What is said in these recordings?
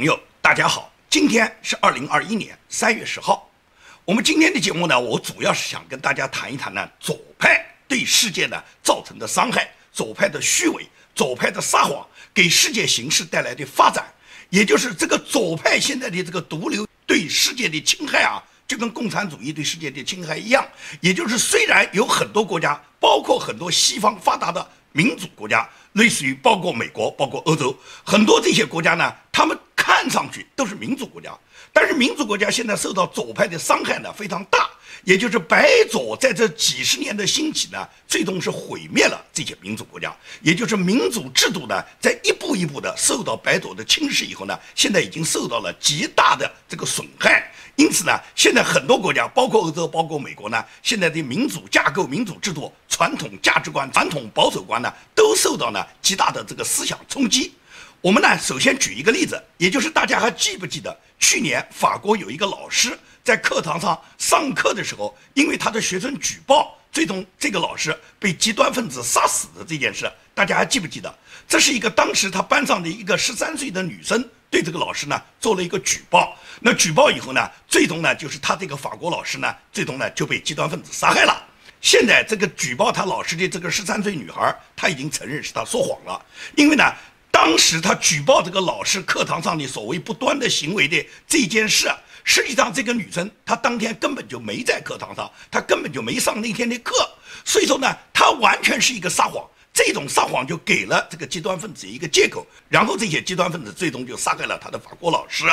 朋友，大家好，今天是二零二一年三月十号。我们今天的节目呢，我主要是想跟大家谈一谈呢，左派对世界呢造成的伤害，左派的虚伪，左派的撒谎，给世界形势带来的发展，也就是这个左派现在的这个毒瘤对世界的侵害啊，就跟共产主义对世界的侵害一样。也就是虽然有很多国家，包括很多西方发达的民主国家。类似于包括美国、包括欧洲很多这些国家呢，他们看上去都是民主国家，但是民主国家现在受到左派的伤害呢非常大，也就是白左在这几十年的兴起呢，最终是毁灭了这些民主国家，也就是民主制度呢在一步一步的受到白左的侵蚀以后呢，现在已经受到了极大的这个损害。因此呢，现在很多国家，包括欧洲、包括美国呢，现在的民主架构、民主制度、传统价值观、传统保守观呢，都受到呢极大的这个思想冲击。我们呢，首先举一个例子，也就是大家还记不记得，去年法国有一个老师在课堂上上课的时候，因为他的学生举报，最终这个老师被极端分子杀死的这件事，大家还记不记得？这是一个当时他班上的一个十三岁的女生。对这个老师呢做了一个举报，那举报以后呢，最终呢就是他这个法国老师呢，最终呢就被极端分子杀害了。现在这个举报他老师的这个十三岁女孩，她已经承认是他说谎了，因为呢，当时他举报这个老师课堂上的所谓不端的行为的这件事，实际上这个女生她当天根本就没在课堂上，她根本就没上那天的课，所以说呢，她完全是一个撒谎。这种撒谎就给了这个极端分子一个借口，然后这些极端分子最终就杀害了他的法国老师。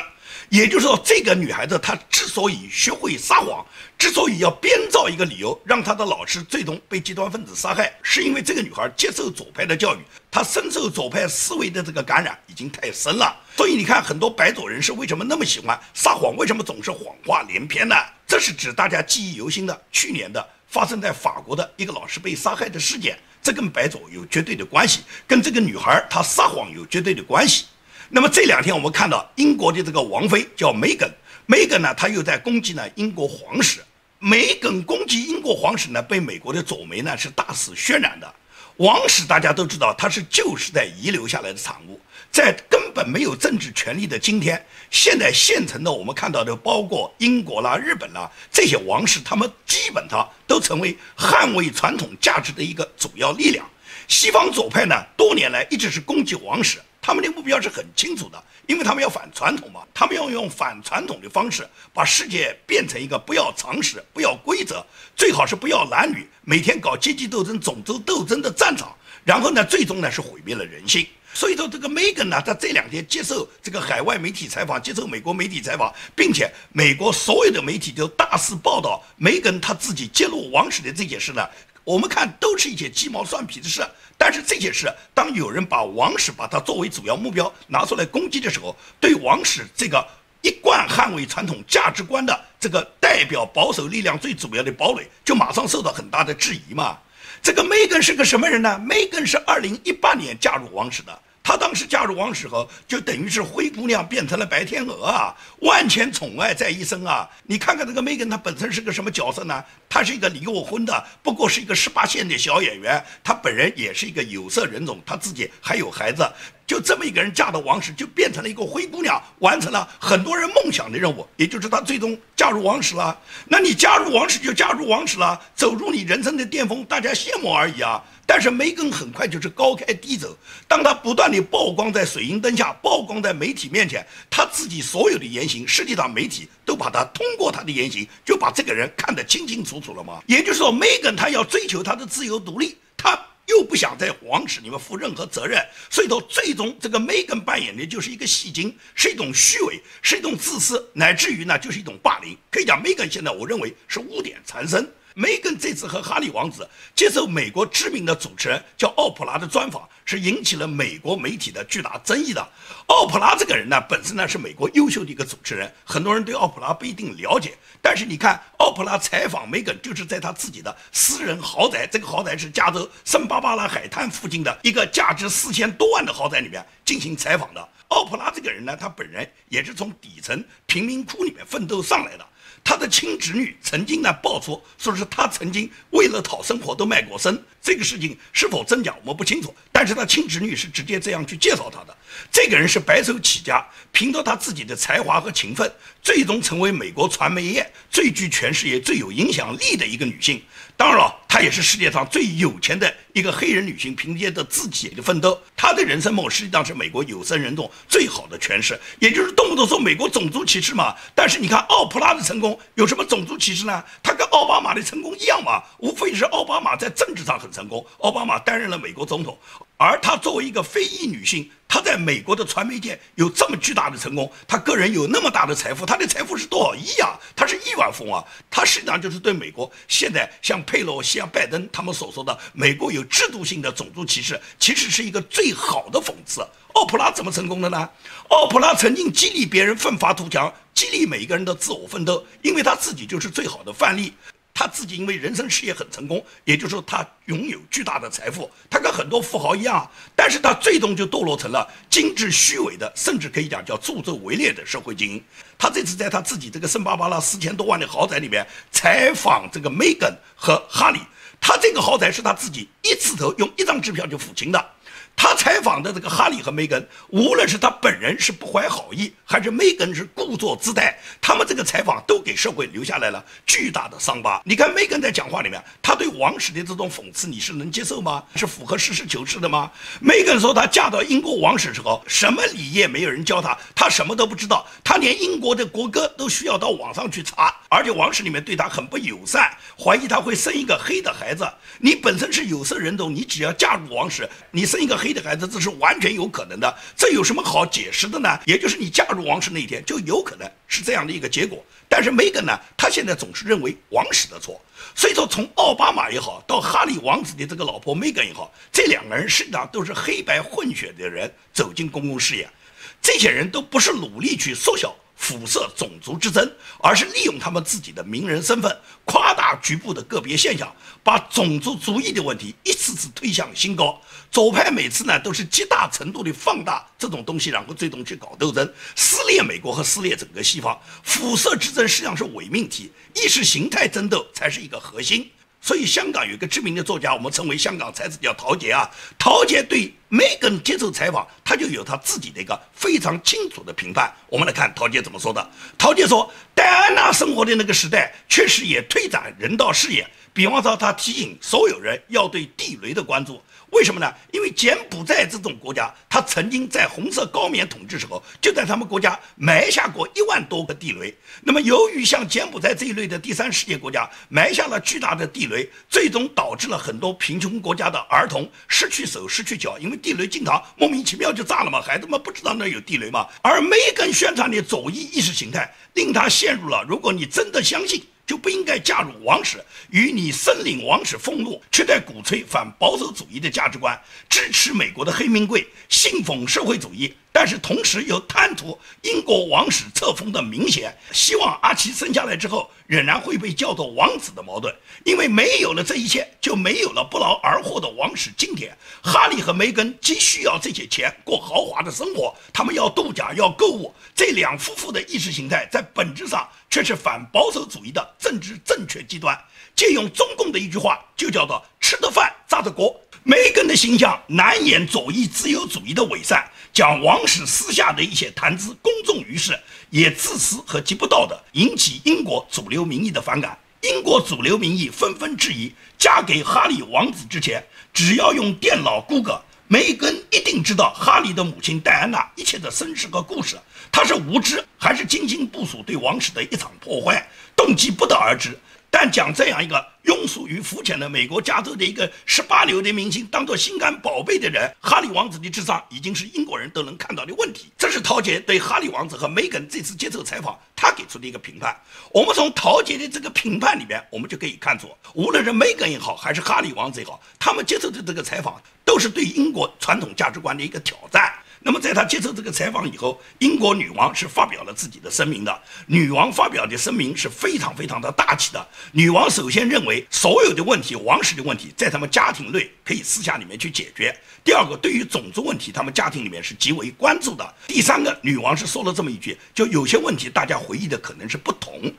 也就是说，这个女孩子她之所以学会撒谎，之所以要编造一个理由让她的老师最终被极端分子杀害，是因为这个女孩接受左派的教育，她深受左派思维的这个感染已经太深了。所以你看，很多白左人士为什么那么喜欢撒谎？为什么总是谎话连篇呢？这是指大家记忆犹新的去年的发生在法国的一个老师被杀害的事件。这跟白左有绝对的关系，跟这个女孩她撒谎有绝对的关系。那么这两天我们看到英国的这个王妃叫梅根，梅根呢，她又在攻击呢英国皇室。梅根攻击英国皇室呢，被美国的左媒呢是大肆渲染的。王室大家都知道，它是旧时代遗留下来的产物，在根本没有政治权利的今天，现在现成的我们看到的，包括英国啦、日本啦这些王室，他们基本上都成为捍卫传统价值的一个主要力量。西方左派呢，多年来一直是攻击王室。他们的目标是很清楚的，因为他们要反传统嘛，他们要用反传统的方式把世界变成一个不要常识、不要规则，最好是不要男女，每天搞阶级斗争、种族斗争的战场，然后呢，最终呢是毁灭了人性。所以说，这个梅根呢，他这两天接受这个海外媒体采访，接受美国媒体采访，并且美国所有的媒体都大肆报道梅根他自己揭露王室的这件事呢。我们看都是一些鸡毛蒜皮的事，但是这些事，当有人把王室把它作为主要目标拿出来攻击的时候，对王室这个一贯捍卫传统价值观的这个代表保守力量最主要的堡垒，就马上受到很大的质疑嘛。这个梅根是个什么人呢？梅根是二零一八年加入王室的。她当时嫁入王室后，就等于是灰姑娘变成了白天鹅啊，万千宠爱在一身啊！你看看这个梅根，她本身是个什么角色呢？她是一个离过婚的，不过是一个十八线的小演员。她本人也是一个有色人种，她自己还有孩子。就这么一个人嫁到王室，就变成了一个灰姑娘，完成了很多人梦想的任务，也就是她最终嫁入王室了。那你加入王室就加入王室了，走入你人生的巅峰，大家羡慕而已啊！但是梅根很快就是高开低走，当他不断地曝光在水银灯下，曝光在媒体面前，他自己所有的言行，实际上媒体都把他通过他的言行，就把这个人看得清清楚楚了吗？也就是说，梅根他要追求他的自由独立，他又不想在皇室里面负任何责任，所以说最终这个梅根扮演的就是一个戏精，是一种虚伪，是一种自私，乃至于呢就是一种霸凌。可以讲，梅根现在我认为是污点缠身。梅根这次和哈利王子接受美国知名的主持人叫奥普拉的专访，是引起了美国媒体的巨大争议的。奥普拉这个人呢，本身呢是美国优秀的一个主持人，很多人对奥普拉不一定了解。但是你看，奥普拉采访梅根，就是在他自己的私人豪宅，这个豪宅是加州圣巴巴拉海滩附近的一个价值四千多万的豪宅里面进行采访的。奥普拉这个人呢，他本人也是从底层贫民窟里面奋斗上来的。他的亲侄女曾经呢爆出，说是他曾经为了讨生活都卖过身。这个事情是否真假我们不清楚，但是他亲侄女是直接这样去介绍他的。这个人是白手起家，凭着他自己的才华和勤奋，最终成为美国传媒业最具权势也最有影响力的一个女性。当然了，她也是世界上最有钱的一个黑人女性，凭借着自己的奋斗，她的人生梦实际上是美国有生人种最好的诠释，也就是动不动说美国种族歧视嘛。但是你看奥普拉的成功有什么种族歧视呢？她跟奥巴马的成功一样嘛，无非是奥巴马在政治上很成功，奥巴马担任了美国总统。而她作为一个非裔女性，她在美国的传媒界有这么巨大的成功，她个人有那么大的财富，她的财富是多少亿啊？她是亿万富翁啊！她实际上就是对美国现在像佩洛西啊、拜登他们所说的美国有制度性的种族歧视，其实是一个最好的讽刺。奥普拉怎么成功的呢？奥普拉曾经激励别人奋发图强，激励每一个人的自我奋斗，因为她自己就是最好的范例。他自己因为人生事业很成功，也就是说他拥有巨大的财富，他跟很多富豪一样，但是他最终就堕落成了精致虚伪的，甚至可以讲叫助纣为虐的社会精英。他这次在他自己这个圣巴巴拉四千多万的豪宅里面采访这个梅根和哈利，他这个豪宅是他自己一次头用一张支票就付清的。他采访的这个哈利和梅根，无论是他本人是不怀好意，还是梅根是故作姿态，他们这个采访都给社会留下来了巨大的伤疤。你看梅根在讲话里面，他对王室的这种讽刺，你是能接受吗？是符合实事求是的吗？梅根说，她嫁到英国王室之后，什么礼业没有人教她，她什么都不知道，她连英国的国歌都需要到网上去查，而且王室里面对她很不友善，怀疑她会生一个黑的孩子。你本身是有色人种，你只要嫁入王室，你生一个黑。黑的孩子，这是完全有可能的，这有什么好解释的呢？也就是你嫁入王室那一天，就有可能是这样的一个结果。但是梅根呢，他现在总是认为王室的错，所以说从奥巴马也好，到哈利王子的这个老婆梅根也好，这两个人实际上都是黑白混血的人走进公共视野，这些人都不是努力去缩小。辐射种族之争，而是利用他们自己的名人身份，夸大局部的个别现象，把种族主义的问题一次次推向新高。左派每次呢都是极大程度的放大这种东西，然后最终去搞斗争，撕裂美国和撕裂整个西方。辐射之争实际上是伪命题，意识形态争斗才是一个核心。所以，香港有一个知名的作家，我们称为香港才子，叫陶杰啊。陶杰对梅根接受采访，他就有他自己的一个非常清楚的评判。我们来看陶杰怎么说的。陶杰说，戴安娜生活的那个时代，确实也推展人道事业。比方说，他提醒所有人要对地雷的关注。为什么呢？因为柬埔寨这种国家，他曾经在红色高棉统治时候，就在他们国家埋下过一万多个地雷。那么，由于像柬埔寨这一类的第三世界国家埋下了巨大的地雷，最终导致了很多贫穷国家的儿童失去手、失去脚，因为地雷经常莫名其妙就炸了嘛，孩子们不知道那有地雷嘛。而梅根宣传的左翼意识形态，令他陷入了：如果你真的相信。就不应该嫁入王室，与你身领王室俸禄，却在鼓吹反保守主义的价值观，支持美国的黑名贵，信奉社会主义。但是同时又贪图英国王室册封的名衔，希望阿奇生下来之后仍然会被叫做王子的矛盾，因为没有了这一切，就没有了不劳而获的王室金钱。哈利和梅根既需要这些钱过豪华的生活，他们要度假要购物。这两夫妇的意识形态在本质上却是反保守主义的政治正确极端。借用中共的一句话，就叫做吃的饭炸的锅。梅根的形象难掩左翼自由主义的伪善，将王室私下的一些谈资公众于世，也自私和极不道德，引起英国主流民意的反感。英国主流民意纷纷质疑，嫁给哈利王子之前，只要用电脑 Google，梅根一定知道哈利的母亲戴安娜一切的身世和故事。他是无知，还是精心部署对王室的一场破坏？动机不得而知。但讲这样一个庸俗与肤浅的美国加州的一个十八流的明星当做心肝宝贝的人，哈利王子的智商已经是英国人都能看到的问题。这是陶杰对哈利王子和梅根这次接受采访他给出的一个评判。我们从陶杰的这个评判里面，我们就可以看出，无论是梅根也好，还是哈利王子也好，他们接受的这个采访都是对英国传统价值观的一个挑战。那么在他接受这个采访以后，英国女王是发表了自己的声明的。女王发表的声明是非常非常的大气的。女王首先认为，所有的问题，王室的问题，在他们家庭内可以私下里面去解决。第二个，对于种族问题，他们家庭里面是极为关注的。第三个，女王是说了这么一句，就有些问题大家回忆的可能是不同。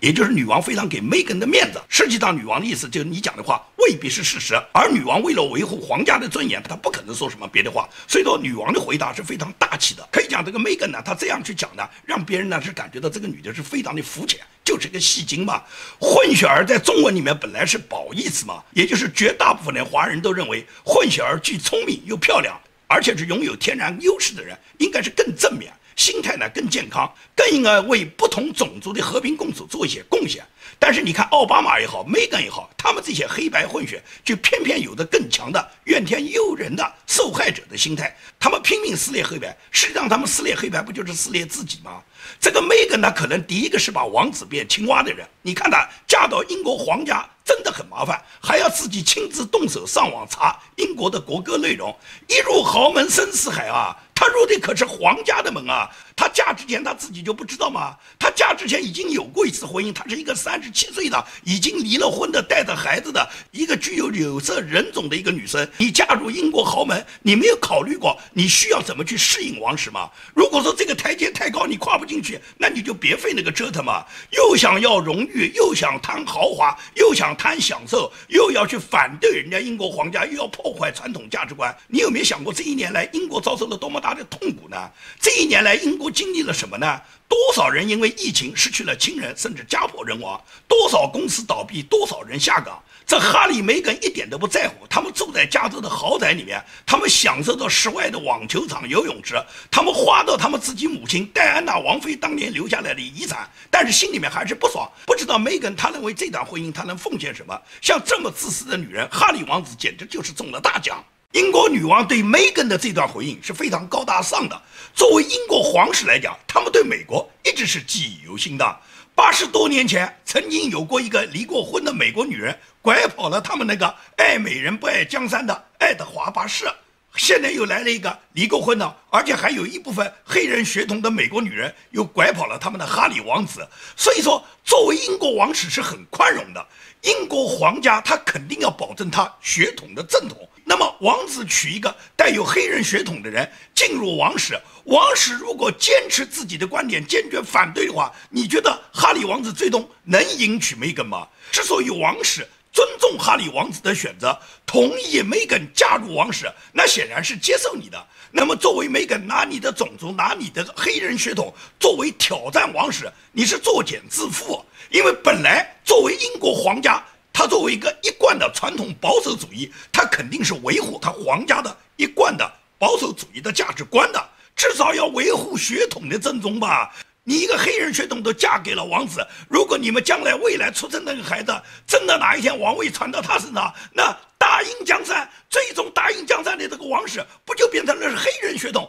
也就是女王非常给梅根的面子，实际上女王的意思就是你讲的话未必是事实，而女王为了维护皇家的尊严，她不可能说什么别的话。所以说，女王的回答是非常大气的。可以讲这个梅根呢，她这样去讲呢，让别人呢是感觉到这个女的是非常的肤浅，就是一个戏精嘛。混血儿在中文里面本来是褒义词嘛，也就是绝大部分的华人都认为混血儿既聪明又漂亮，而且是拥有天然优势的人，应该是更正面。心态呢更健康，更应该为不同种族的和平共处做一些贡献。但是你看奥巴马也好，梅根也好，他们这些黑白混血就偏偏有着更强的怨天尤人的受害者的心态，他们拼命撕裂黑白，实际上他们撕裂黑白不就是撕裂自己吗？这个梅根呢，可能第一个是把王子变青蛙的人。你看他嫁到英国皇家真的很麻烦，还要自己亲自动手上网查英国的国歌内容，一入豪门深似海啊。入的可是皇家的门啊！她嫁之前她自己就不知道吗？她嫁之前已经有过一次婚姻，她是一个三十七岁的已经离了婚的带着孩子的一个具有有色人种的一个女生。你嫁入英国豪门，你没有考虑过你需要怎么去适应王室吗？如果说这个台阶太高，你跨不进去，那你就别费那个折腾嘛！又想要荣誉，又想贪豪华，又想贪享受，又要去反对人家英国皇家，又要破坏传统价值观。你有没有想过这一年来英国遭受了多么大的？他的痛苦呢？这一年来，英国经历了什么呢？多少人因为疫情失去了亲人，甚至家破人亡？多少公司倒闭？多少人下岗？这哈利梅根一点都不在乎。他们住在加州的豪宅里面，他们享受到室外的网球场、游泳池，他们花到他们自己母亲戴安娜王妃当年留下来的遗产，但是心里面还是不爽。不知道梅根他认为这段婚姻他能奉献什么？像这么自私的女人，哈利王子简直就是中了大奖。英国女王对梅根的这段回应是非常高大上的。作为英国皇室来讲，他们对美国一直是记忆犹新的。八十多年前，曾经有过一个离过婚的美国女人拐跑了他们那个爱美人不爱江山的爱德华八世，现在又来了一个离过婚的，而且还有一部分黑人血统的美国女人又拐跑了他们的哈里王子。所以说，作为英国王室是很宽容的。英国皇家他肯定要保证他血统的正统。那么，王子娶一个带有黑人血统的人进入王室，王室如果坚持自己的观点，坚决反对的话，你觉得哈里王子最终能迎娶梅根吗？之所以王室尊重哈里王子的选择，同意梅根加入王室，那显然是接受你的。那么，作为梅根拿你的种族、拿你的黑人血统作为挑战王室，你是作茧自缚。因为本来作为英国皇家。他作为一个一贯的传统保守主义，他肯定是维护他皇家的一贯的保守主义的价值观的，至少要维护血统的正宗吧。你一个黑人血统都嫁给了王子，如果你们将来未来出生那个孩子真的哪一天王位传到他身上，那。大英江山，最终大英江山的这个王室不就变成了是黑人血统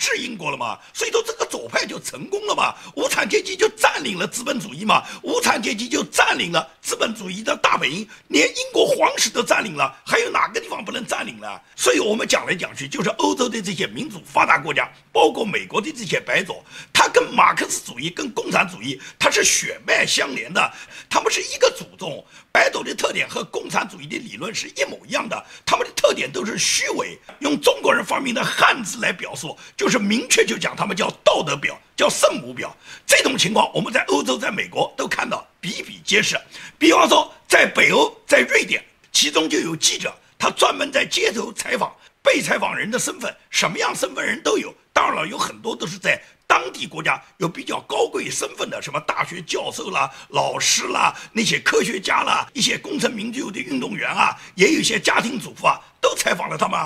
治英国了吗？所以说这个左派就成功了嘛，无产阶级就占领了资本主义嘛，无产阶级就占领了资本主义的大本营，连英国皇室都占领了，还有哪个地方不能占领了？所以我们讲来讲去，就是欧洲的这些民主发达国家，包括美国的这些白左，他跟马克思主义、跟共产主义，它是血脉相连的，他们是一个祖宗。白左的特点和共产主义的理论是一模一样的，他们的特点都是虚伪。用中国人发明的汉字来表述，就是明确就讲他们叫道德表，叫圣母表。这种情况我们在欧洲、在美国都看到比比皆是。比方说，在北欧，在瑞典，其中就有记者，他专门在街头采访被采访人的身份，什么样身份人都有。当然了，有很多都是在。当地国家有比较高贵身份的，什么大学教授啦、老师啦、那些科学家啦、一些功成名就的运动员啊，也有一些家庭主妇啊，都采访了他们。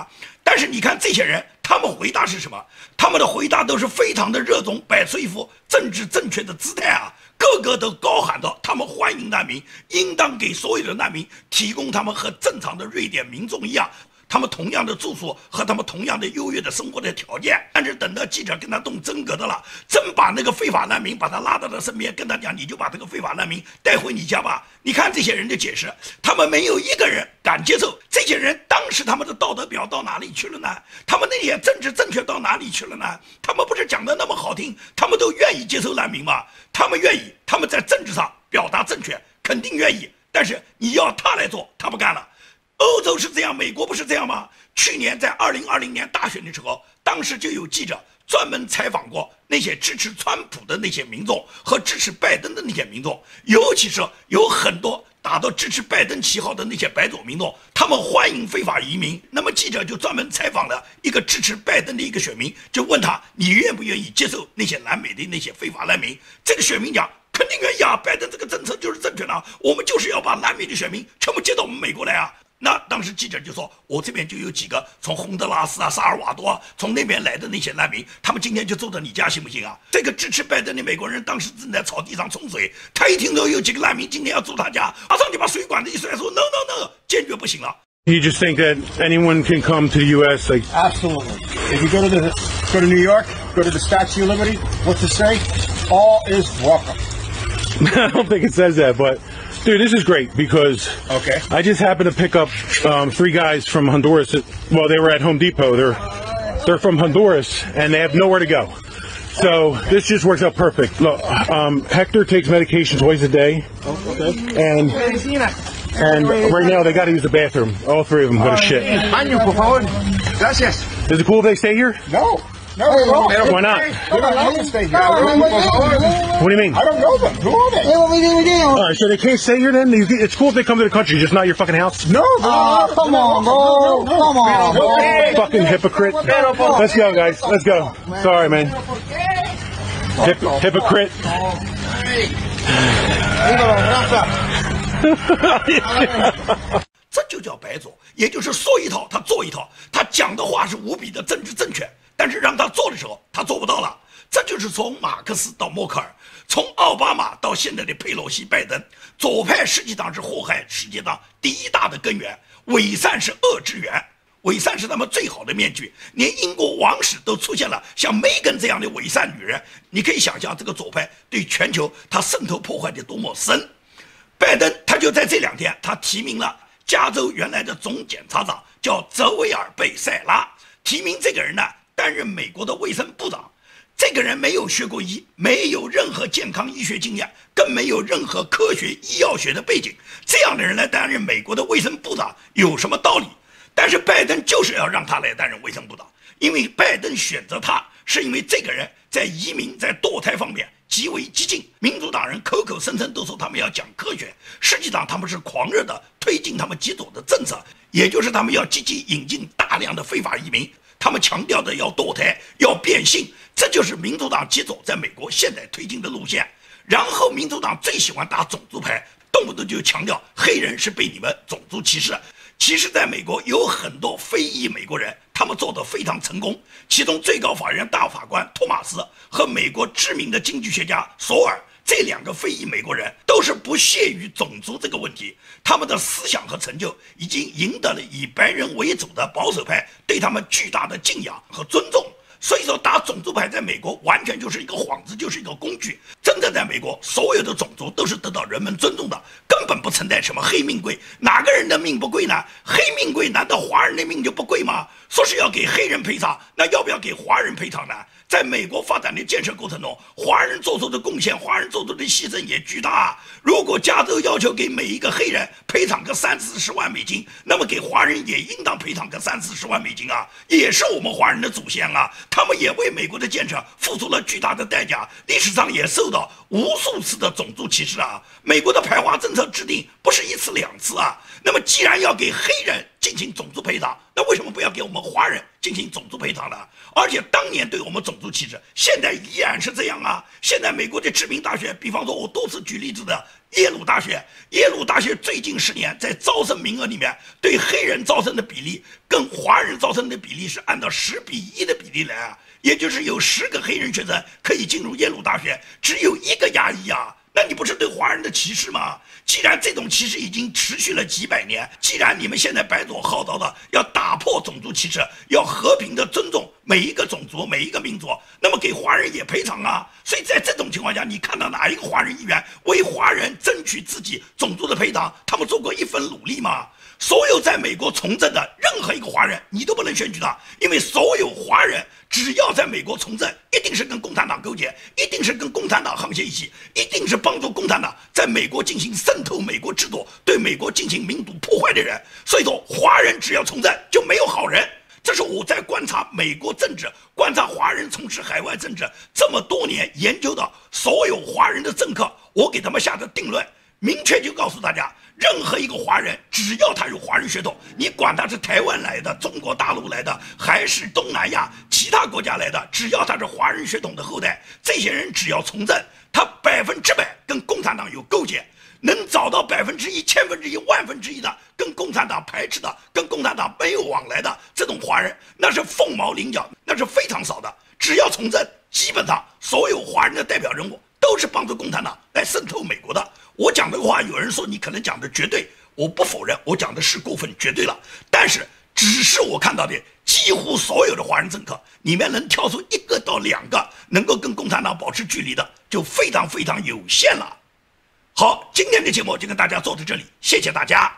但是你看这些人，他们回答是什么？他们的回答都是非常的热衷，摆出一副政治正确的姿态啊，个个都高喊着他们欢迎难民，应当给所有的难民提供他们和正常的瑞典民众一样。他们同样的住宿和他们同样的优越的生活的条件。但是等到记者跟他动真格的了，真把那个非法难民把他拉到他身边，跟他讲，你就把这个非法难民带回你家吧。你看这些人的解释，他们没有一个人敢接受。这些人当时他们的道德表到哪里去了呢？他们那些政治正确到哪里去了呢？他们不是讲的那么好听，他们都愿意接受难民吗？他们愿意，他们在政治上表达正确，肯定愿意。但是你要他来做，他不干了。欧洲是这样，美国不是这样吗？去年在二零二零年大选的时候，当时就有记者专门采访过那些支持川普的那些民众和支持拜登的那些民众，尤其是有很多打着支持拜登旗号的那些白左民众，他们欢迎非法移民。那么记者就专门采访了一个支持拜登的一个选民，就问他：你愿不愿意接受那些南美的那些非法难民？这个选民讲。肯定愿意啊！拜登这个政策就是正确的，我们就是要把南美的选民全部接到我们美国来啊！那当时记者就说，我这边就有几个从洪德拉斯啊、萨尔瓦多啊从那边来的那些难民，他们今天就住到你家，行不行啊？这个支持拜登的美国人当时正在草地上冲水，他一听到有几个难民今天要住他家，马上就把水管子一甩，说 no no no，坚决不行了。You just think that anyone can come to the U.S. like absolutely. If you go to the go to New York, go to the Statue of Liberty, what's it say? All is welcome. I don't think it says that, but dude, this is great because okay. I just happened to pick up um, three guys from Honduras. That, well, they were at Home Depot. They're they're from Honduras and they have nowhere to go. So this just works out perfect. Look, um, Hector takes medication twice a day. okay. And and right now they got to use the bathroom. All three of them go to shit. Baño, por favor. Gracias. Is it cool if they stay here? No. No, they won't. Why not? They don't have to stay here. What do you mean? I don't know them. Who are they? All right, so they can't stay here then? You- It's cool if they come to the country, just not your fucking house? No, Oh, come on, bro. Come on, bro. Fucking hypocrite. Let's go, guys. Let's go. Sorry, man. Hip- hypocrite. 这就叫白左，也就是说一套他做一套，他讲的话是无比的政治正确， 但是让他做的时候他做不到了。这就是从马克思到默克尔，从奥巴马到现在的佩洛西、拜登，左派实际上是祸害世界上第一大的根源，伪善是恶之源，伪善是他们最好的面具。连英国王室都出现了像梅根这样的伪善女人，你可以想象这个左派对全球它渗透破坏的多么深。拜登他就在这两天，他提名了加州原来的总检察长叫泽维尔贝塞拉，提名这个人呢担任美国的卫生部长。这个人没有学过医，没有任何健康医学经验，更没有任何科学医药学的背景。这样的人来担任美国的卫生部长有什么道理？但是拜登就是要让他来担任卫生部长，因为拜登选择他是因为这个人在移民、在堕胎方面极为激进。民主党人口口声声都说他们要讲科学，实际上他们是狂热的推进他们极左的政策，也就是他们要积极引进大量的非法移民。他们强调的要堕胎、要变性，这就是民主党极左在美国现在推进的路线。然后，民主党最喜欢打种族牌，动不动就强调黑人是被你们种族歧视。其实，在美国有很多非裔美国人，他们做得非常成功。其中，最高法院大法官托马斯和美国知名的经济学家索尔这两个非裔美国人，都是不屑于种族这个问题。他们的思想和成就已经赢得了以白人为主的保守派对他们巨大的敬仰和尊重。所以说，打种族牌在美国完全就是一个幌子，就是一个工具。真的，在美国，所有的种族都是得到人们尊重的，根本不存在什么黑命贵。哪个人的命不贵呢？黑命贵，难道华人的命就不贵吗？说是要给黑人赔偿，那要不要给华人赔偿呢？在美国发展的建设过程中，华人做出的贡献，华人做出的牺牲也巨大。如果加州要求给每一个黑人赔偿个三四十万美金，那么给华人也应当赔偿个三四十万美金啊，也是我们华人的祖先啊，他们也为美国的建设付出了巨大的代价，历史上也受到无数次的种族歧视啊。美国的排华政策制定不是一次两次啊。那么既然要给黑人进行种族赔偿，那为什么不要给我们华人进行种族赔偿呢？而且当年对我们种族歧视，现在依然是这样啊！现在美国的知名大学，比方说我多次举例子的耶鲁大学，耶鲁大学最近十年在招生名额里面，对黑人招生的比例跟华人招生的比例是按照十比一的比例来啊，也就是有十个黑人学生可以进入耶鲁大学，只有一个亚裔啊。那你不是对华人的歧视吗？既然这种歧视已经持续了几百年，既然你们现在白左号召的要打破种族歧视，要和平的尊重每一个种族、每一个民族，那么给华人也赔偿啊！所以在这种情况下，你看到哪一个华人议员为华人争取自己种族的赔偿？他们做过一分努力吗？所有在美国从政的任何一个华人，你都不能选举他，因为所有华人只要在美国从政，一定是跟共产党勾结，一定是跟共产党沆瀣一气，一定是帮助共产党在美国进行渗透美国制度，对美国进行民主破坏的人。所以说，华人只要从政就没有好人。这是我在观察美国政治、观察华人从事海外政治这么多年研究的所有华人的政客，我给他们下的定论，明确就告诉大家。任何一个华人，只要他有华人血统，你管他是台湾来的、中国大陆来的，还是东南亚其他国家来的，只要他是华人血统的后代，这些人只要从政，他百分之百跟共产党有勾结，能找到百分之一、千分之一、万分之一的跟共产党排斥的、跟共产党没有往来的这种华人，那是凤毛麟角，那是非常少的。只要从政，基本上所有华人的代表人物都是帮助共产党来渗透美国的。我讲这个话，有人说你可能讲的绝对，我不否认，我讲的是过分绝对了。但是，只是我看到的几乎所有的华人政客里面，能挑出一个到两个能够跟共产党保持距离的，就非常非常有限了。好，今天的节目就跟大家做到这里，谢谢大家。